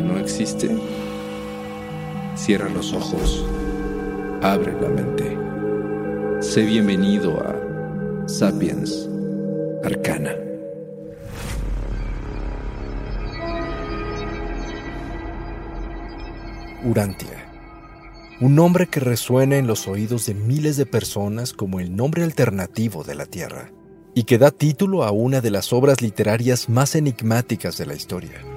no existe. Cierra los ojos, abre la mente. Sé bienvenido a Sapiens Arcana. Urantia. Un nombre que resuena en los oídos de miles de personas como el nombre alternativo de la Tierra y que da título a una de las obras literarias más enigmáticas de la historia.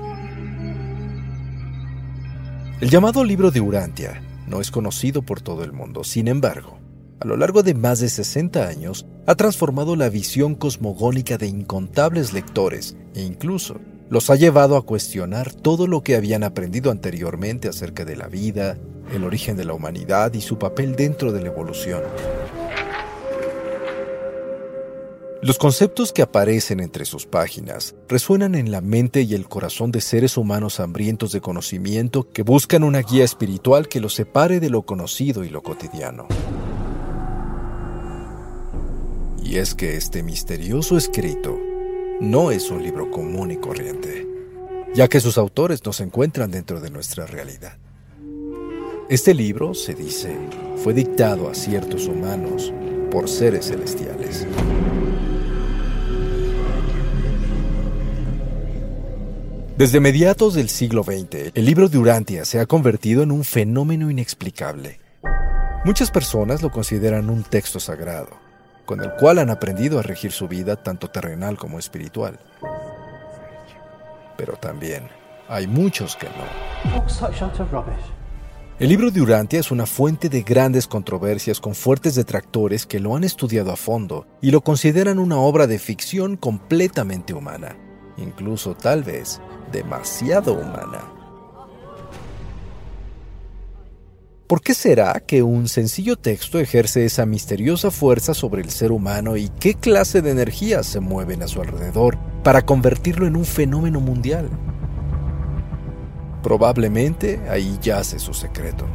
El llamado libro de Urantia no es conocido por todo el mundo, sin embargo, a lo largo de más de 60 años ha transformado la visión cosmogónica de incontables lectores e incluso los ha llevado a cuestionar todo lo que habían aprendido anteriormente acerca de la vida, el origen de la humanidad y su papel dentro de la evolución. Los conceptos que aparecen entre sus páginas resuenan en la mente y el corazón de seres humanos hambrientos de conocimiento que buscan una guía espiritual que los separe de lo conocido y lo cotidiano. Y es que este misterioso escrito no es un libro común y corriente, ya que sus autores no se encuentran dentro de nuestra realidad. Este libro, se dice, fue dictado a ciertos humanos por seres celestiales. Desde mediados del siglo XX, el libro de Urantia se ha convertido en un fenómeno inexplicable. Muchas personas lo consideran un texto sagrado, con el cual han aprendido a regir su vida tanto terrenal como espiritual. Pero también hay muchos que no. El libro de Urantia es una fuente de grandes controversias con fuertes detractores que lo han estudiado a fondo y lo consideran una obra de ficción completamente humana, incluso tal vez demasiado humana. ¿Por qué será que un sencillo texto ejerce esa misteriosa fuerza sobre el ser humano y qué clase de energías se mueven a su alrededor para convertirlo en un fenómeno mundial? Probablemente ahí yace su secreto.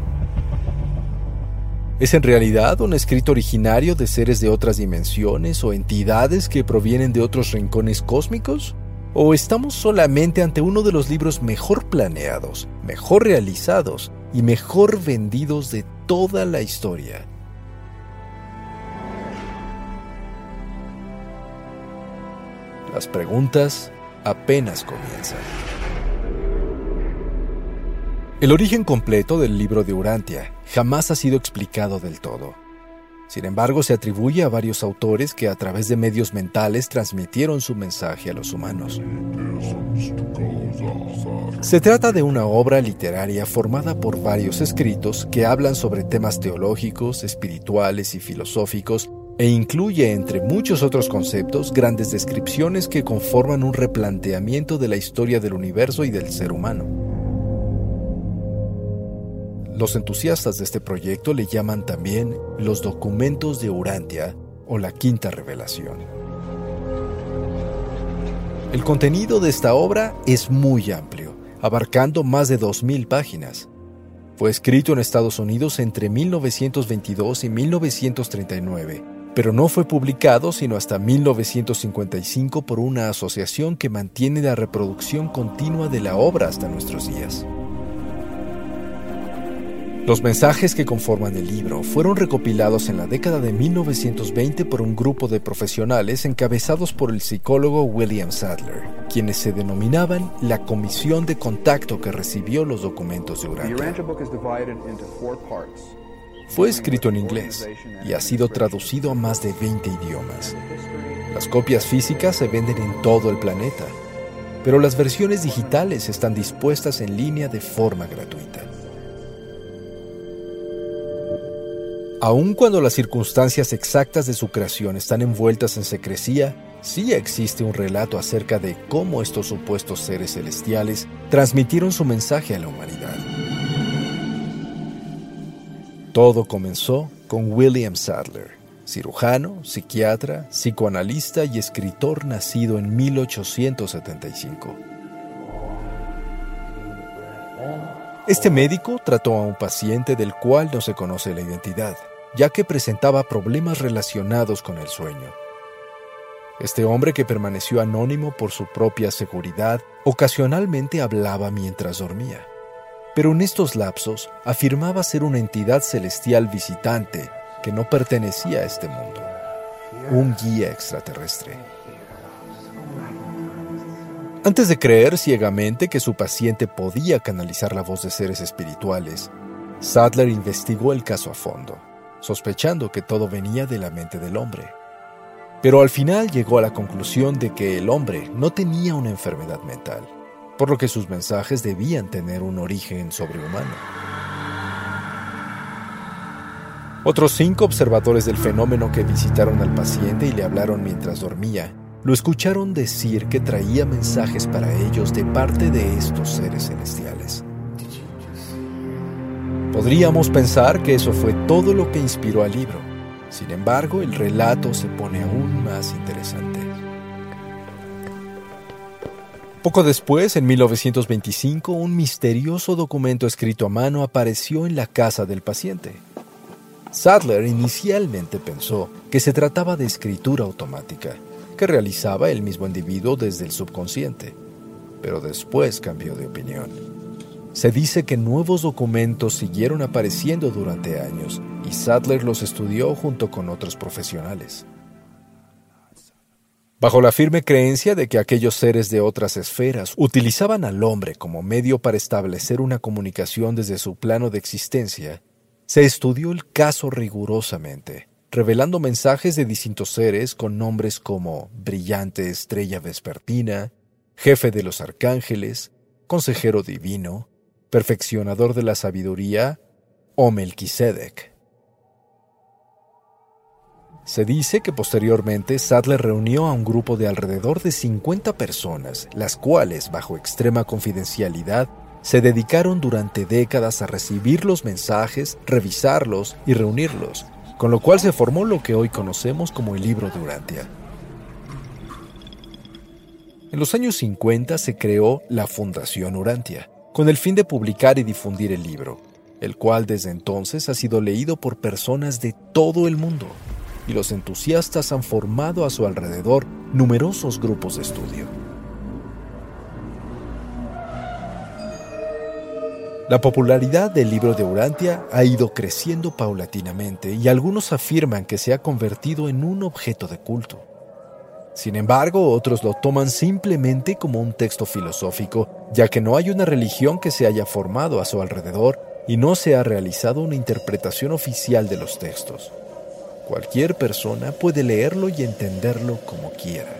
¿Es en realidad un escrito originario de seres de otras dimensiones o entidades que provienen de otros rincones cósmicos? ¿O estamos solamente ante uno de los libros mejor planeados, mejor realizados y mejor vendidos de toda la historia? Las preguntas apenas comienzan. El origen completo del libro de Urantia jamás ha sido explicado del todo. Sin embargo, se atribuye a varios autores que a través de medios mentales transmitieron su mensaje a los humanos. Se trata de una obra literaria formada por varios escritos que hablan sobre temas teológicos, espirituales y filosóficos e incluye, entre muchos otros conceptos, grandes descripciones que conforman un replanteamiento de la historia del universo y del ser humano. Los entusiastas de este proyecto le llaman también los documentos de Urantia o la quinta revelación. El contenido de esta obra es muy amplio, abarcando más de 2.000 páginas. Fue escrito en Estados Unidos entre 1922 y 1939, pero no fue publicado sino hasta 1955 por una asociación que mantiene la reproducción continua de la obra hasta nuestros días. Los mensajes que conforman el libro fueron recopilados en la década de 1920 por un grupo de profesionales encabezados por el psicólogo William Sadler, quienes se denominaban la comisión de contacto que recibió los documentos de Urantia. Fue escrito en inglés y ha sido traducido a más de 20 idiomas. Las copias físicas se venden en todo el planeta, pero las versiones digitales están dispuestas en línea de forma gratuita. Aun cuando las circunstancias exactas de su creación están envueltas en secrecía, sí existe un relato acerca de cómo estos supuestos seres celestiales transmitieron su mensaje a la humanidad. Todo comenzó con William Sadler, cirujano, psiquiatra, psicoanalista y escritor nacido en 1875. Este médico trató a un paciente del cual no se conoce la identidad ya que presentaba problemas relacionados con el sueño. Este hombre que permaneció anónimo por su propia seguridad ocasionalmente hablaba mientras dormía, pero en estos lapsos afirmaba ser una entidad celestial visitante que no pertenecía a este mundo, un guía extraterrestre. Antes de creer ciegamente que su paciente podía canalizar la voz de seres espirituales, Sadler investigó el caso a fondo sospechando que todo venía de la mente del hombre. Pero al final llegó a la conclusión de que el hombre no tenía una enfermedad mental, por lo que sus mensajes debían tener un origen sobrehumano. Otros cinco observadores del fenómeno que visitaron al paciente y le hablaron mientras dormía, lo escucharon decir que traía mensajes para ellos de parte de estos seres celestiales. Podríamos pensar que eso fue todo lo que inspiró al libro. Sin embargo, el relato se pone aún más interesante. Poco después, en 1925, un misterioso documento escrito a mano apareció en la casa del paciente. Sadler inicialmente pensó que se trataba de escritura automática, que realizaba el mismo individuo desde el subconsciente, pero después cambió de opinión. Se dice que nuevos documentos siguieron apareciendo durante años y Sadler los estudió junto con otros profesionales. Bajo la firme creencia de que aquellos seres de otras esferas utilizaban al hombre como medio para establecer una comunicación desde su plano de existencia, se estudió el caso rigurosamente, revelando mensajes de distintos seres con nombres como brillante estrella vespertina, jefe de los arcángeles, consejero divino, perfeccionador de la sabiduría, o. Se dice que posteriormente Sadler reunió a un grupo de alrededor de 50 personas, las cuales, bajo extrema confidencialidad, se dedicaron durante décadas a recibir los mensajes, revisarlos y reunirlos, con lo cual se formó lo que hoy conocemos como el libro de Urantia. En los años 50 se creó la Fundación Urantia, con el fin de publicar y difundir el libro, el cual desde entonces ha sido leído por personas de todo el mundo, y los entusiastas han formado a su alrededor numerosos grupos de estudio. La popularidad del libro de Urantia ha ido creciendo paulatinamente y algunos afirman que se ha convertido en un objeto de culto. Sin embargo, otros lo toman simplemente como un texto filosófico, ya que no hay una religión que se haya formado a su alrededor y no se ha realizado una interpretación oficial de los textos. Cualquier persona puede leerlo y entenderlo como quiera.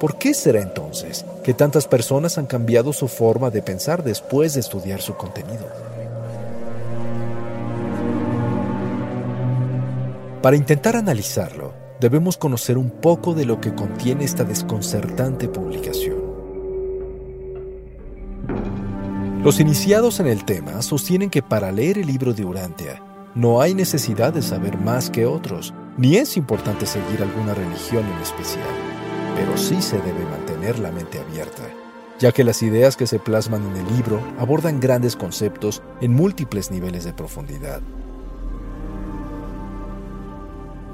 ¿Por qué será entonces que tantas personas han cambiado su forma de pensar después de estudiar su contenido? Para intentar analizarlo, debemos conocer un poco de lo que contiene esta desconcertante publicación. Los iniciados en el tema sostienen que para leer el libro de Urantia no hay necesidad de saber más que otros, ni es importante seguir alguna religión en especial, pero sí se debe mantener la mente abierta, ya que las ideas que se plasman en el libro abordan grandes conceptos en múltiples niveles de profundidad.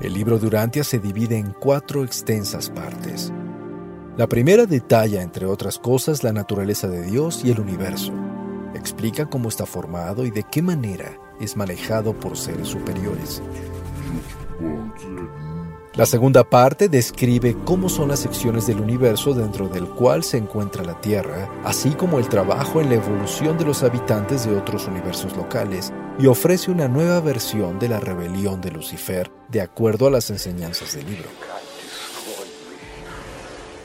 El libro de Urantia se divide en cuatro extensas partes. La primera detalla, entre otras cosas, la naturaleza de Dios y el universo. Explica cómo está formado y de qué manera es manejado por seres superiores. La segunda parte describe cómo son las secciones del universo dentro del cual se encuentra la Tierra, así como el trabajo en la evolución de los habitantes de otros universos locales, y ofrece una nueva versión de la rebelión de Lucifer, de acuerdo a las enseñanzas del libro.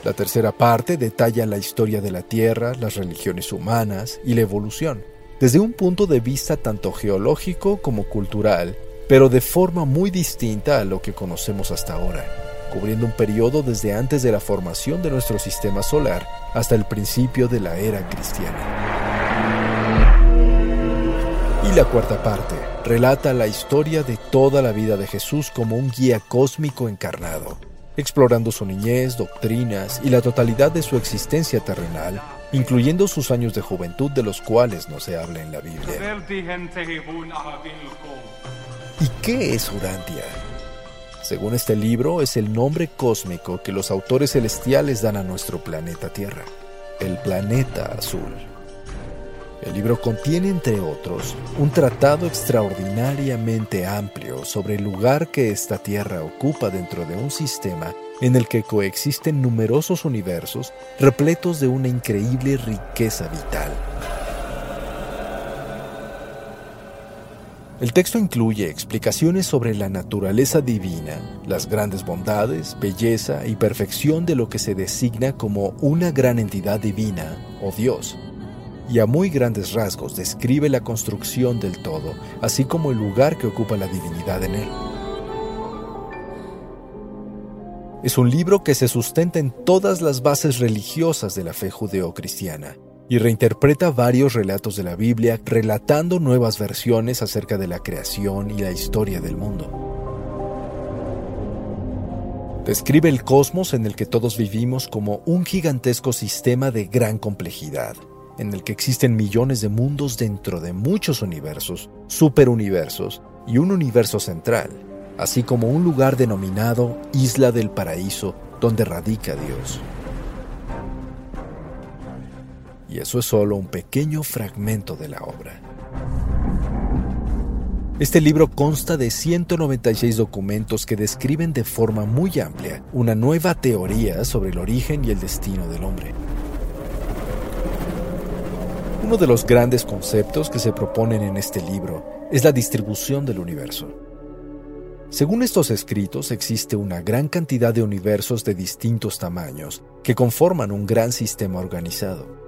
La tercera parte detalla la historia de la Tierra, las religiones humanas y la evolución, desde un punto de vista tanto geológico como cultural, pero de forma muy distinta a lo que conocemos hasta ahora, cubriendo un periodo desde antes de la formación de nuestro sistema solar hasta el principio de la era cristiana. Y la cuarta parte relata la historia de toda la vida de Jesús como un guía cósmico encarnado, explorando su niñez, doctrinas y la totalidad de su existencia terrenal, incluyendo sus años de juventud de los cuales no se habla en la Biblia. ¿Y qué es Urantia? Según este libro, es el nombre cósmico que los autores celestiales dan a nuestro planeta Tierra, el planeta azul. El libro contiene, entre otros, un tratado extraordinariamente amplio sobre el lugar que esta Tierra ocupa dentro de un sistema en el que coexisten numerosos universos repletos de una increíble riqueza vital. El texto incluye explicaciones sobre la naturaleza divina, las grandes bondades, belleza y perfección de lo que se designa como una gran entidad divina o Dios, y a muy grandes rasgos describe la construcción del todo, así como el lugar que ocupa la divinidad en él. Es un libro que se sustenta en todas las bases religiosas de la fe judeocristiana y reinterpreta varios relatos de la Biblia relatando nuevas versiones acerca de la creación y la historia del mundo. Describe el cosmos en el que todos vivimos como un gigantesco sistema de gran complejidad, en el que existen millones de mundos dentro de muchos universos, superuniversos y un universo central, así como un lugar denominado Isla del Paraíso donde radica Dios. Y eso es solo un pequeño fragmento de la obra. Este libro consta de 196 documentos que describen de forma muy amplia una nueva teoría sobre el origen y el destino del hombre. Uno de los grandes conceptos que se proponen en este libro es la distribución del universo. Según estos escritos, existe una gran cantidad de universos de distintos tamaños que conforman un gran sistema organizado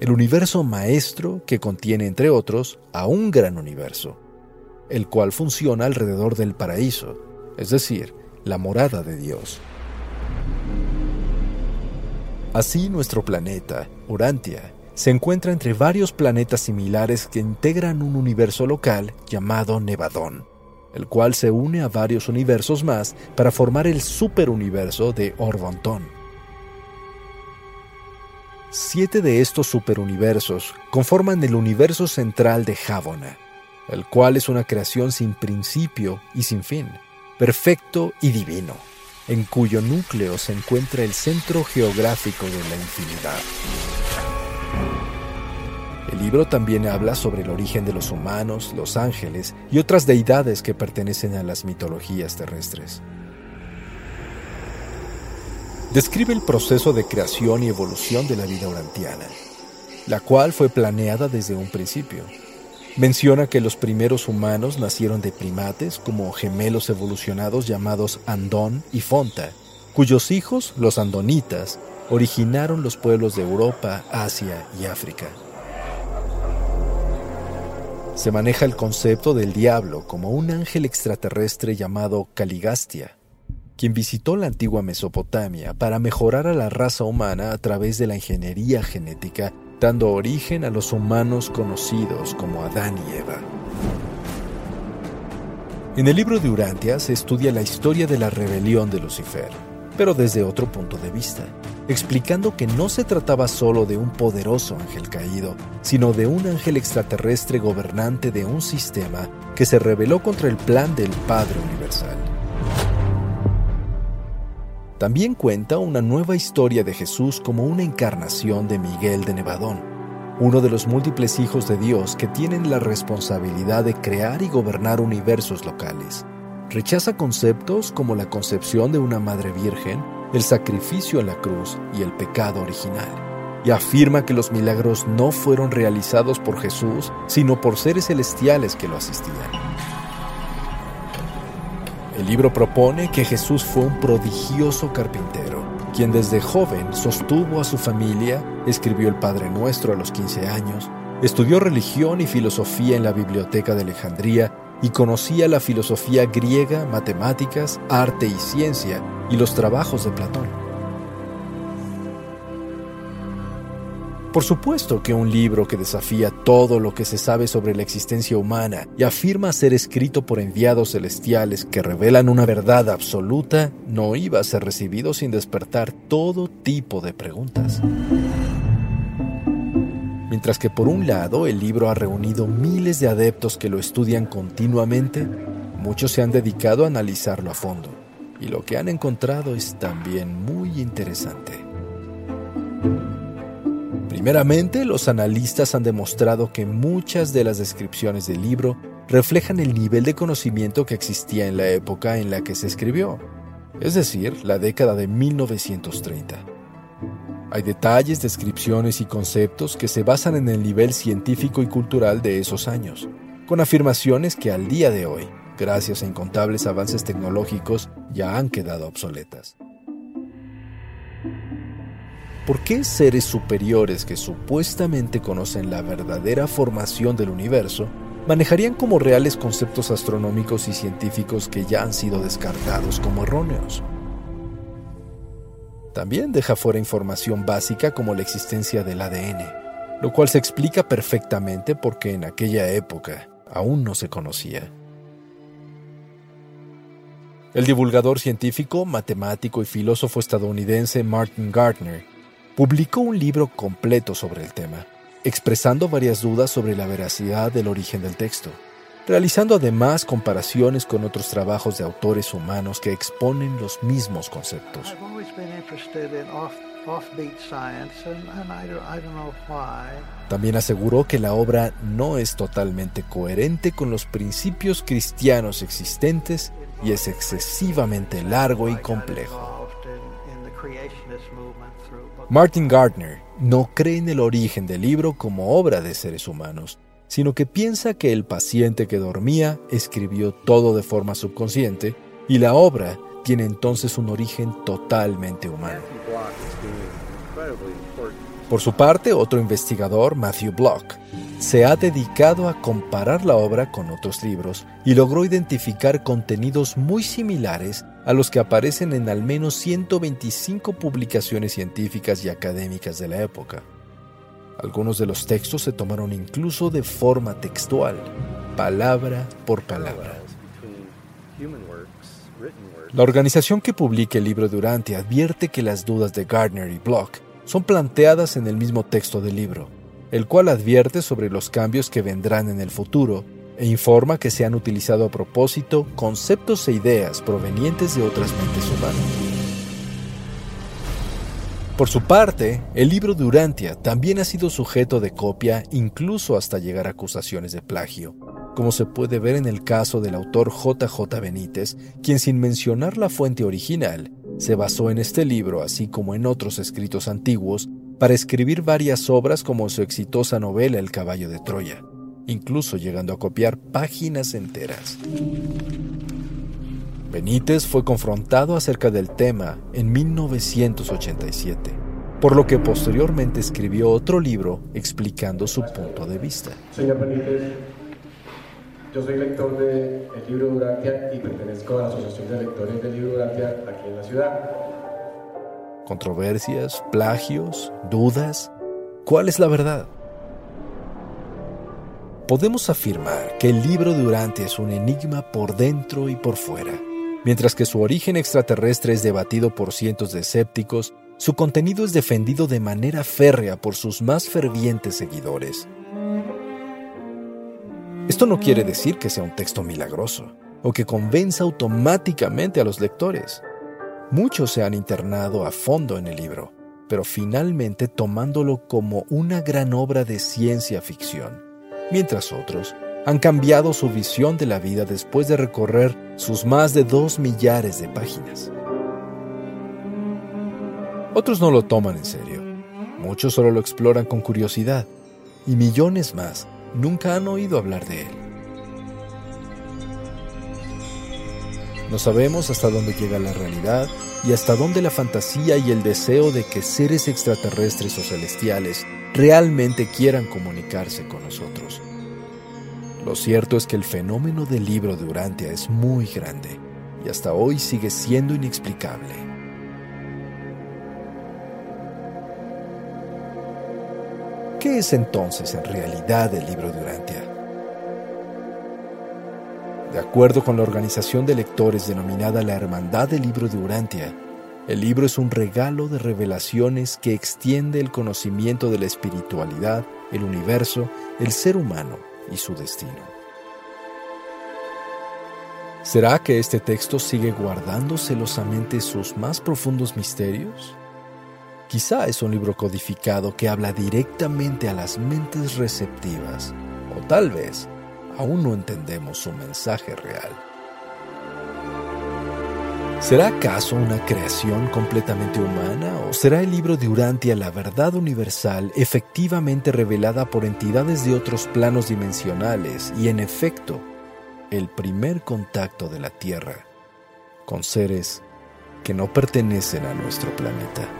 el universo maestro que contiene, entre otros, a un gran universo, el cual funciona alrededor del paraíso, es decir, la morada de Dios. Así nuestro planeta, Urantia, se encuentra entre varios planetas similares que integran un universo local llamado Nevadón, el cual se une a varios universos más para formar el superuniverso de Orbontón. Siete de estos superuniversos conforman el universo central de Javona, el cual es una creación sin principio y sin fin, perfecto y divino, en cuyo núcleo se encuentra el centro geográfico de la infinidad. El libro también habla sobre el origen de los humanos, los ángeles y otras deidades que pertenecen a las mitologías terrestres describe el proceso de creación y evolución de la vida urantiana, la cual fue planeada desde un principio. Menciona que los primeros humanos nacieron de primates como gemelos evolucionados llamados Andón y Fonta, cuyos hijos, los andonitas, originaron los pueblos de Europa, Asia y África. Se maneja el concepto del diablo como un ángel extraterrestre llamado Caligastia, quien visitó la antigua Mesopotamia para mejorar a la raza humana a través de la ingeniería genética, dando origen a los humanos conocidos como Adán y Eva. En el libro de Urantia se estudia la historia de la rebelión de Lucifer, pero desde otro punto de vista, explicando que no se trataba solo de un poderoso ángel caído, sino de un ángel extraterrestre gobernante de un sistema que se rebeló contra el plan del Padre Universal. También cuenta una nueva historia de Jesús como una encarnación de Miguel de Nevadón, uno de los múltiples hijos de Dios que tienen la responsabilidad de crear y gobernar universos locales. Rechaza conceptos como la concepción de una madre virgen, el sacrificio en la cruz y el pecado original, y afirma que los milagros no fueron realizados por Jesús, sino por seres celestiales que lo asistían. El libro propone que Jesús fue un prodigioso carpintero, quien desde joven sostuvo a su familia, escribió el Padre Nuestro a los 15 años, estudió religión y filosofía en la Biblioteca de Alejandría y conocía la filosofía griega, matemáticas, arte y ciencia y los trabajos de Platón. Por supuesto que un libro que desafía todo lo que se sabe sobre la existencia humana y afirma ser escrito por enviados celestiales que revelan una verdad absoluta no iba a ser recibido sin despertar todo tipo de preguntas. Mientras que por un lado el libro ha reunido miles de adeptos que lo estudian continuamente, muchos se han dedicado a analizarlo a fondo, y lo que han encontrado es también muy interesante. Primeramente, los analistas han demostrado que muchas de las descripciones del libro reflejan el nivel de conocimiento que existía en la época en la que se escribió, es decir, la década de 1930. Hay detalles, descripciones y conceptos que se basan en el nivel científico y cultural de esos años, con afirmaciones que al día de hoy, gracias a incontables avances tecnológicos, ya han quedado obsoletas. ¿Por qué seres superiores que supuestamente conocen la verdadera formación del universo manejarían como reales conceptos astronómicos y científicos que ya han sido descartados como erróneos? También deja fuera información básica como la existencia del ADN, lo cual se explica perfectamente porque en aquella época aún no se conocía. El divulgador científico, matemático y filósofo estadounidense Martin Gardner publicó un libro completo sobre el tema, expresando varias dudas sobre la veracidad del origen del texto, realizando además comparaciones con otros trabajos de autores humanos que exponen los mismos conceptos. También aseguró que la obra no es totalmente coherente con los principios cristianos existentes y es excesivamente largo y complejo. Martin Gardner no cree en el origen del libro como obra de seres humanos, sino que piensa que el paciente que dormía escribió todo de forma subconsciente y la obra tiene entonces un origen totalmente humano. Por su parte, otro investigador, Matthew Block, se ha dedicado a comparar la obra con otros libros y logró identificar contenidos muy similares a los que aparecen en al menos 125 publicaciones científicas y académicas de la época. Algunos de los textos se tomaron incluso de forma textual, palabra por palabra. La organización que publica el libro Durante advierte que las dudas de Gardner y Block son planteadas en el mismo texto del libro, el cual advierte sobre los cambios que vendrán en el futuro e informa que se han utilizado a propósito conceptos e ideas provenientes de otras mentes humanas. Por su parte, el libro de Urantia también ha sido sujeto de copia incluso hasta llegar a acusaciones de plagio, como se puede ver en el caso del autor JJ Benítez, quien sin mencionar la fuente original, se basó en este libro, así como en otros escritos antiguos, para escribir varias obras como su exitosa novela El caballo de Troya, incluso llegando a copiar páginas enteras. Benítez fue confrontado acerca del tema en 1987, por lo que posteriormente escribió otro libro explicando su punto de vista. Señor Benítez, yo soy lector del libro Durantia y pertenezco a la Asociación de Lectores del libro Durantia aquí en la ciudad. Controversias, plagios, dudas. ¿Cuál es la verdad? Podemos afirmar que el libro de Urantia es un enigma por dentro y por fuera. Mientras que su origen extraterrestre es debatido por cientos de escépticos, su contenido es defendido de manera férrea por sus más fervientes seguidores. Esto no quiere decir que sea un texto milagroso o que convenza automáticamente a los lectores. Muchos se han internado a fondo en el libro, pero finalmente tomándolo como una gran obra de ciencia ficción, mientras otros han cambiado su visión de la vida después de recorrer sus más de dos millares de páginas. Otros no lo toman en serio, muchos solo lo exploran con curiosidad, y millones más nunca han oído hablar de él. No sabemos hasta dónde llega la realidad y hasta dónde la fantasía y el deseo de que seres extraterrestres o celestiales realmente quieran comunicarse con nosotros. Lo cierto es que el fenómeno del libro de Urantia es muy grande y hasta hoy sigue siendo inexplicable. ¿Qué es entonces en realidad el libro de Urantia? De acuerdo con la organización de lectores denominada la Hermandad del Libro de Urantia, el libro es un regalo de revelaciones que extiende el conocimiento de la espiritualidad, el universo, el ser humano y su destino. ¿Será que este texto sigue guardando celosamente sus más profundos misterios? Quizá es un libro codificado que habla directamente a las mentes receptivas, o tal vez aún no entendemos su mensaje real. ¿Será acaso una creación completamente humana o será el libro de Urantia la verdad universal efectivamente revelada por entidades de otros planos dimensionales y en efecto el primer contacto de la Tierra con seres que no pertenecen a nuestro planeta?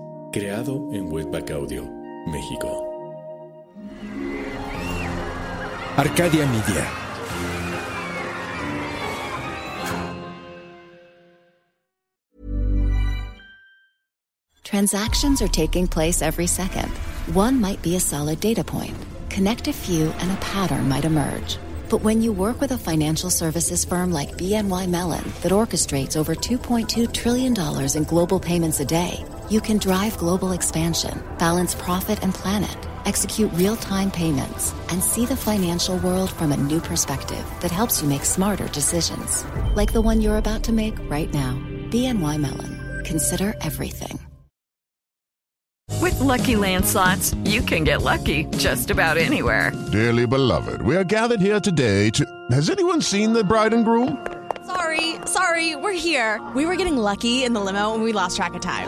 Creado en Webback Audio, México. Arcadia Media. Transactions are taking place every second. One might be a solid data point. Connect a few and a pattern might emerge. But when you work with a financial services firm like BNY Mellon that orchestrates over $2.2 trillion in global payments a day, you can drive global expansion, balance profit and planet, execute real time payments, and see the financial world from a new perspective that helps you make smarter decisions. Like the one you're about to make right now. BNY Mellon. Consider everything. With Lucky Land slots, you can get lucky just about anywhere. Dearly beloved, we are gathered here today to. Has anyone seen the bride and groom? Sorry, sorry, we're here. We were getting lucky in the limo and we lost track of time.